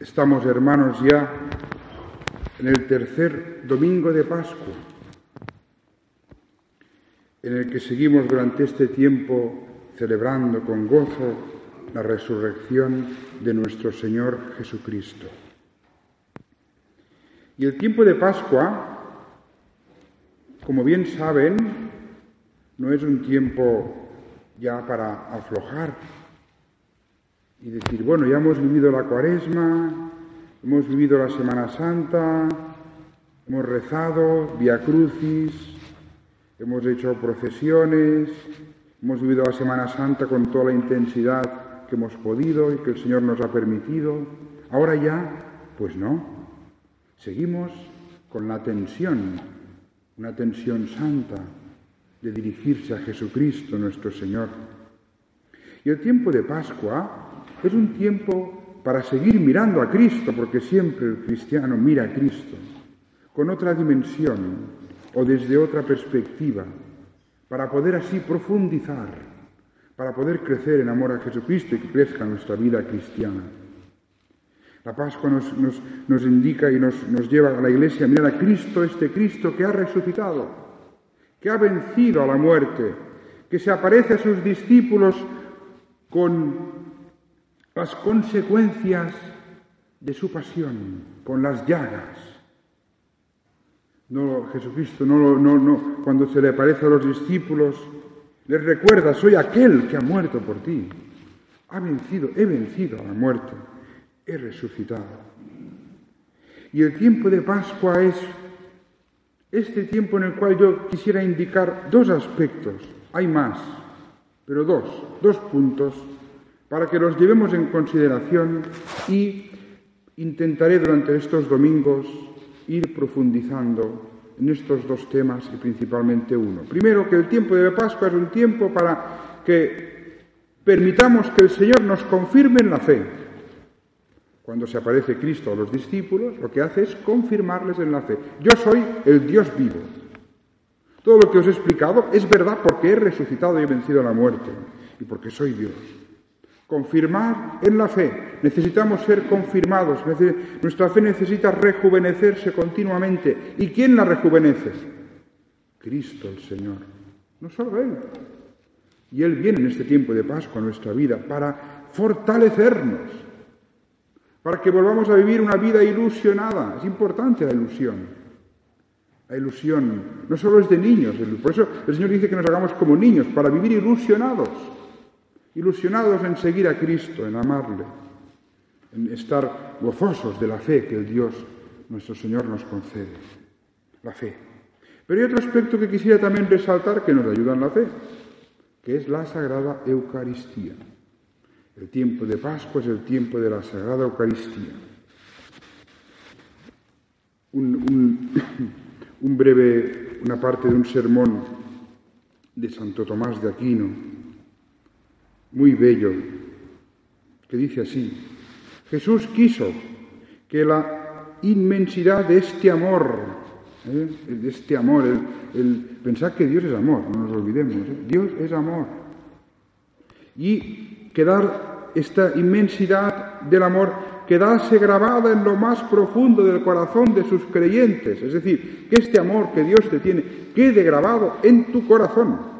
Estamos, hermanos, ya en el tercer domingo de Pascua, en el que seguimos durante este tiempo celebrando con gozo la resurrección de nuestro Señor Jesucristo. Y el tiempo de Pascua, como bien saben, no es un tiempo ya para aflojar, y decir, bueno, ya hemos vivido la cuaresma, hemos vivido la Semana Santa, hemos rezado, via crucis, hemos hecho procesiones, hemos vivido la Semana Santa con toda la intensidad que hemos podido y que el Señor nos ha permitido. Ahora ya, pues no, seguimos con la tensión, una tensión santa de dirigirse a Jesucristo nuestro Señor. Y el tiempo de Pascua es un tiempo para seguir mirando a Cristo, porque siempre el cristiano mira a Cristo, con otra dimensión o desde otra perspectiva, para poder así profundizar, para poder crecer en amor a Jesucristo y que crezca nuestra vida cristiana. La Pascua nos, indica y nos, nos lleva a la iglesia a mirar a Cristo, este Cristo que ha resucitado, que ha vencido a la muerte, que se aparece a sus discípulos con las consecuencias de su pasión, con las llagas. No, Jesucristo no, no, no, cuando se le aparece a los discípulos, les recuerda, soy aquel que ha muerto por ti. Ha vencido, he vencido a la muerte, he resucitado. Y el tiempo de Pascua es este tiempo en el cual yo quisiera indicar dos aspectos. Hay más, pero dos, dos puntos para que los llevemos en consideración y intentaré durante estos domingos ir profundizando en estos dos temas y principalmente uno. Primero, que el tiempo de Pascua es un tiempo para que permitamos que el Señor nos confirme en la fe. Cuando se aparece Cristo a los discípulos, lo que hace es confirmarles en la fe. Yo soy el Dios vivo. Todo lo que os he explicado es verdad porque he resucitado y he vencido la muerte y porque soy Dios. Confirmar en la fe. Necesitamos ser confirmados. Nuestra fe necesita rejuvenecerse continuamente. ¿Y quién la rejuvenece? Cristo el Señor. No solo Él. Y Él viene en este tiempo de Pascua a nuestra vida para fortalecernos, para que volvamos a vivir una vida ilusionada. Es importante la ilusión. La ilusión no solo es de niños, por eso el Señor dice que nos hagamos como niños, para vivir ilusionados ilusionados en seguir a Cristo, en amarle, en estar gozosos de la fe que el Dios, nuestro Señor, nos concede. La fe. Pero hay otro aspecto que quisiera también resaltar que nos ayuda en la fe, que es la Sagrada Eucaristía. El tiempo de Pascua es el tiempo de la Sagrada Eucaristía. Un, un breve, una parte de un sermón de Santo Tomás de Aquino, muy bello, que dice así, Jesús quiso que la inmensidad de este amor, ¿eh? de este amor, el, pensar que Dios es amor, no nos olvidemos, ¿eh? Dios es amor, y quedar esta inmensidad del amor quedase grabada en lo más profundo del corazón de sus creyentes, es decir, que este amor que Dios te tiene quede grabado en tu corazón.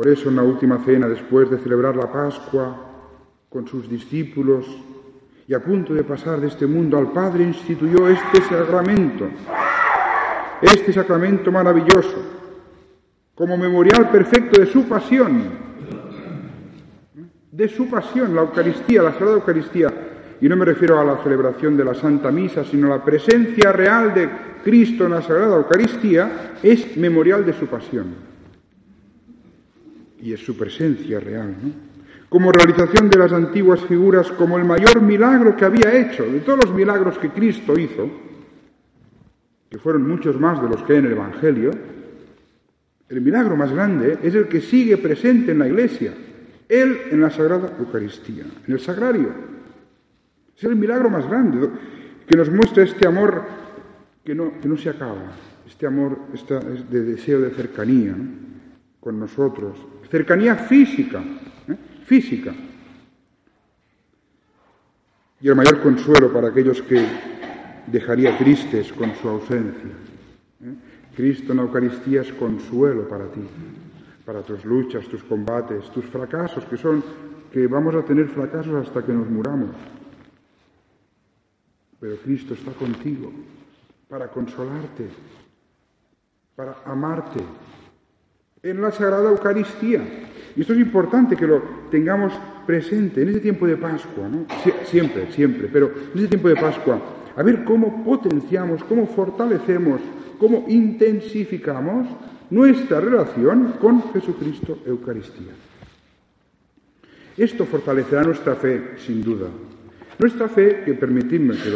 Por eso en la última cena, después de celebrar la Pascua con sus discípulos y a punto de pasar de este mundo al Padre, instituyó este sacramento, este sacramento maravilloso, como memorial perfecto de su pasión, de su pasión, la Eucaristía, la Sagrada Eucaristía. Y no me refiero a la celebración de la Santa Misa, sino la presencia real de Cristo en la Sagrada Eucaristía, es memorial de su pasión y es su presencia real, ¿no? como realización de las antiguas figuras, como el mayor milagro que había hecho, de todos los milagros que Cristo hizo, que fueron muchos más de los que hay en el Evangelio, el milagro más grande es el que sigue presente en la Iglesia, Él en la Sagrada Eucaristía, en el Sagrario. Es el milagro más grande que nos muestra este amor que no, que no se acaba, este amor de deseo de cercanía con nosotros, cercanía física, ¿eh? física. y el mayor consuelo para aquellos que dejaría tristes con su ausencia. ¿eh? Cristo en la Eucaristía es consuelo para ti, para tus luchas, tus combates, tus fracasos, que son que vamos a tener fracasos hasta que nos muramos. Pero Cristo está contigo para consolarte, para amarte en la Sagrada Eucaristía. Y esto es importante que lo tengamos presente en ese tiempo de Pascua, siempre, siempre, pero en ese tiempo de Pascua, a ver cómo potenciamos, cómo fortalecemos, cómo intensificamos nuestra relación con Jesucristo Eucaristía. Esto fortalecerá nuestra fe, sin duda. Nuestra fe, que permitidme que,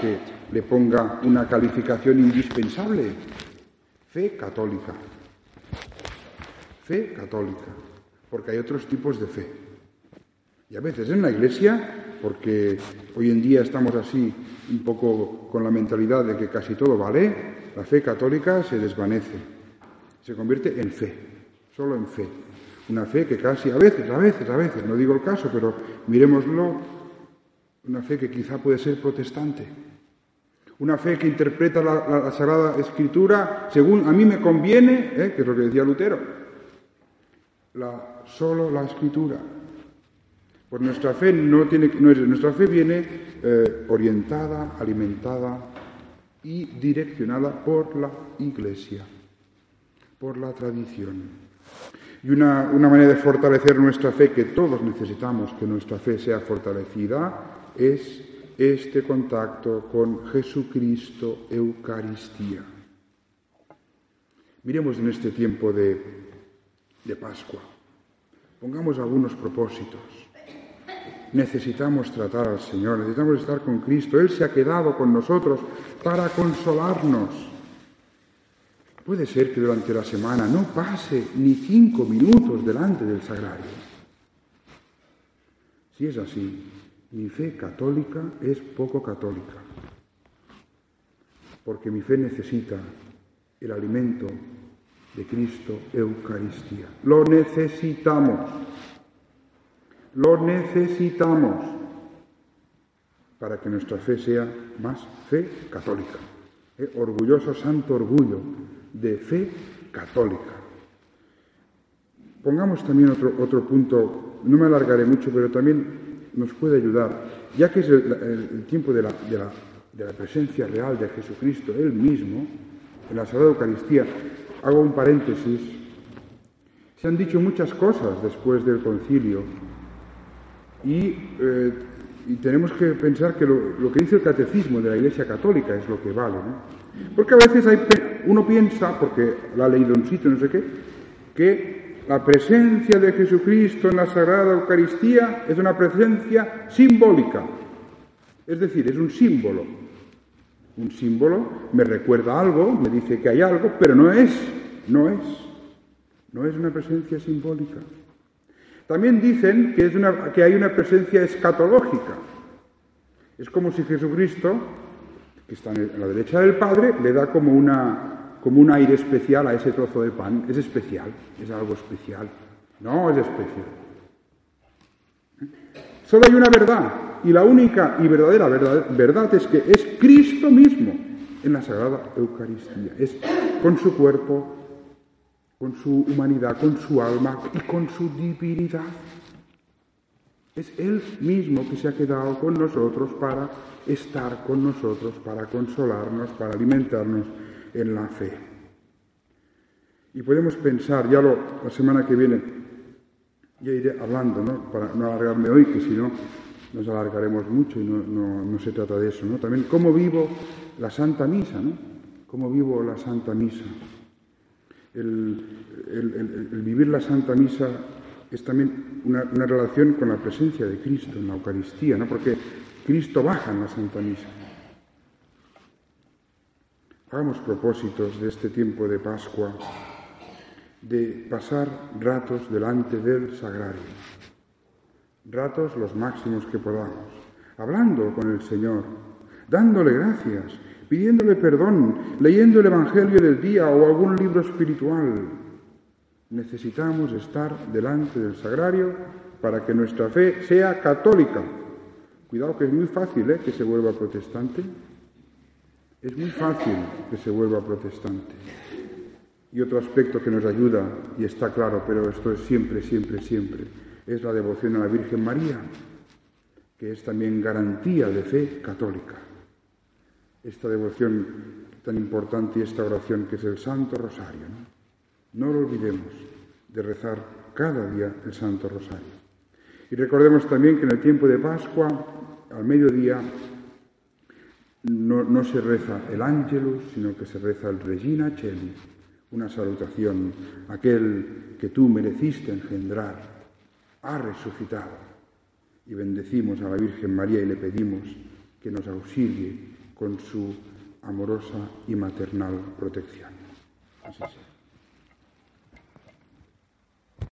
que le ponga una calificación indispensable, fe católica. Fe católica, porque hay otros tipos de fe. Y a veces en la Iglesia, porque hoy en día estamos así un poco con la mentalidad de que casi todo vale, la fe católica se desvanece, se convierte en fe, solo en fe. Una fe que casi a veces, a veces, a veces, no digo el caso, pero miremoslo, una fe que quizá puede ser protestante. Una fe que interpreta la, Sagrada Escritura según a mí me conviene, ¿eh? que es lo que decía Lutero. La, solo la Escritura. Pues nuestra fe no tiene, no es, nuestra fe viene eh, orientada, alimentada y direccionada por la Iglesia, por la tradición. Y una, manera de fortalecer nuestra fe, que todos necesitamos que nuestra fe sea fortalecida, es este contacto con Jesucristo Eucaristía. Miremos en este tiempo de, de Pascua. Pongamos algunos propósitos. Necesitamos tratar al Señor, necesitamos estar con Cristo. Él se ha quedado con nosotros para consolarnos Puede ser que durante la semana no pase ni cinco minutos delante del sagrario. Si es así, mi fe católica es poco católica, porque mi fe necesita el alimento de Cristo Eucaristía. Lo necesitamos, lo necesitamos para que nuestra fe sea más fe católica. ¿Eh? Orgulloso, santo orgullo de fe católica. Pongamos también otro, otro punto, no me alargaré mucho, pero también nos puede ayudar, ya que es el, tiempo de la, de, la, de la, presencia real de Jesucristo, Él mismo, en la Sagrada Eucaristía. Hago un paréntesis. Se han dicho muchas cosas después del concilio y, eh, tenemos que pensar que lo, que dice el catecismo de la Iglesia Católica es lo que vale. ¿no? Porque a veces hay, uno piensa, porque lo ha leído un sitio, no sé qué, que la presencia de Jesucristo en la Sagrada Eucaristía es una presencia simbólica. Es decir, es un símbolo. Un símbolo me recuerda algo, me dice que hay algo, pero no es, no es. No es una presencia simbólica. También dicen que, es una, que hay una presencia escatológica. Es como si Jesucristo que está en la derecha del Padre, le da como, una, como un aire especial a ese trozo de pan. Es especial, es algo especial. No es especial. Solo hay una verdad, y la única y verdadera verdad, es que es Cristo mismo en la Sagrada Eucaristía. Es con su cuerpo, con su humanidad, con su alma y con su divinidad. Es Él mismo que se ha quedado con nosotros para estar con nosotros, para consolarnos, para alimentarnos en la fe. Y podemos pensar, ya lo, la semana que viene, ya iré hablando, ¿no? para no alargarme hoy, que si no nos alargaremos mucho y no, se trata de eso. ¿no? También cómo vivo la Santa Misa, ¿no? Cómo vivo la Santa Misa. el vivir la Santa Misa es también una, relación con la presencia de Cristo en la Eucaristía, ¿no? porque Cristo baja en la Santa Misa. Hagamos propósitos de este tiempo de Pascua, de pasar ratos delante del sagrario, ratos los máximos que podamos, hablando con el Señor, dándole gracias, pidiéndole perdón, leyendo el Evangelio del día o algún libro espiritual, Necesitamos estar delante del sagrario para que nuestra fe sea católica, Cuidado que es muy fácil ¿eh? que se vuelva protestante. Es muy fácil que se vuelva protestante. Y otro aspecto que nos ayuda, y está claro, pero esto es siempre, siempre, siempre, es la devoción a la Virgen María, que es también garantía de fe católica. Esta devoción tan importante y esta oración que es el Santo Rosario. No, lo olvidemos de rezar cada día el Santo Rosario. Y recordemos también que en el tiempo de Pascua, al mediodía, no, no se reza el Ángelus, sino que se reza el Regina Cheli, una salutación, aquel que tú mereciste engendrar, ha resucitado. Y bendecimos a la Virgen María y le pedimos que nos auxilie con su amorosa y maternal protección. Así sea.